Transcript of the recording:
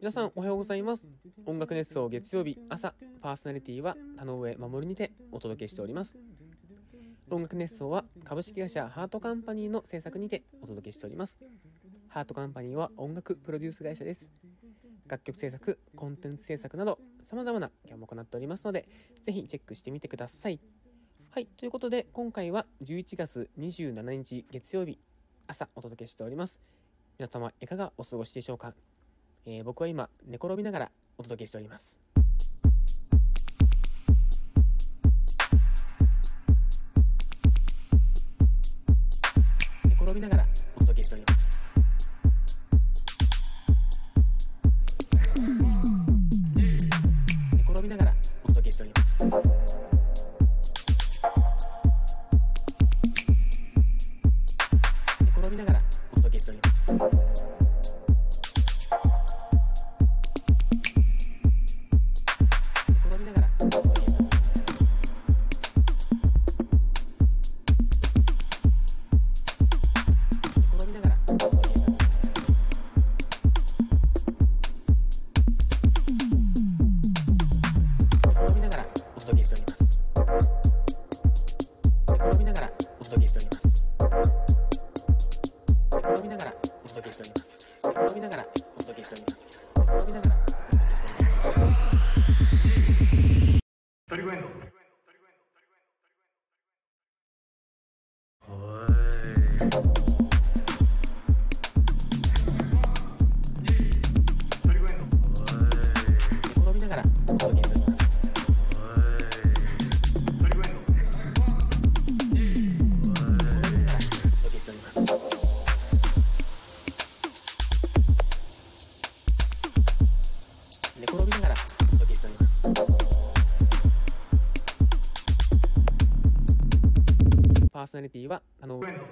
皆さんおはようございます。音楽熱奏月曜日朝パーソナリティは田上守にてお届けしております。音楽熱奏は株式会社ハートカンパニーの制作にてお届けしております。ハートカンパニーは音楽プロデュース会社です。楽曲制作コンテンツ制作など様々な業務を行っておりますのでぜひチェックしてみてください。はいということで今回は11月27日月曜日朝お届けしております。皆様いかがお過ごしでしょうか、えー、僕は今寝転びながらお届けしております。寝転びながら飲みながらお届けしております飲みながらお届けしております飲みながらトリコ鳥越ド飲みながらお届け寝転びながらお届けしております。パーソナリティはあのトリコエンド